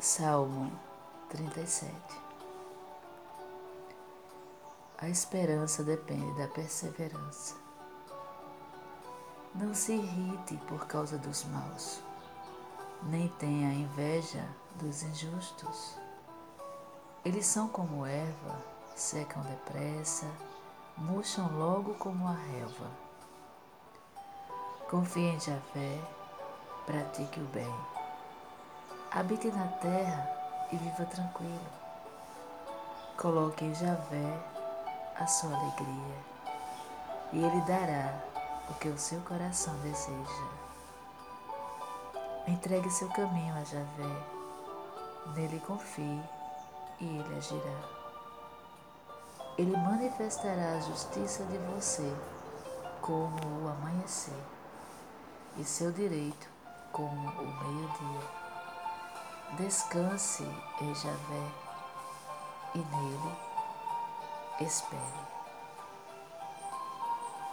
Salmo 37 A esperança depende da perseverança. Não se irrite por causa dos maus, nem tenha inveja dos injustos. Eles são como erva, secam depressa, murcham logo como a relva. Confie em Javé, pratique o bem Habite na terra e viva tranquilo. Coloque em Javé a sua alegria, e Ele dará o que o seu coração deseja. Entregue seu caminho a Javé, nele confie e Ele agirá. Ele manifestará a justiça de você como o amanhecer, e seu direito como o meio-dia. Descanse em Javé e nele espere.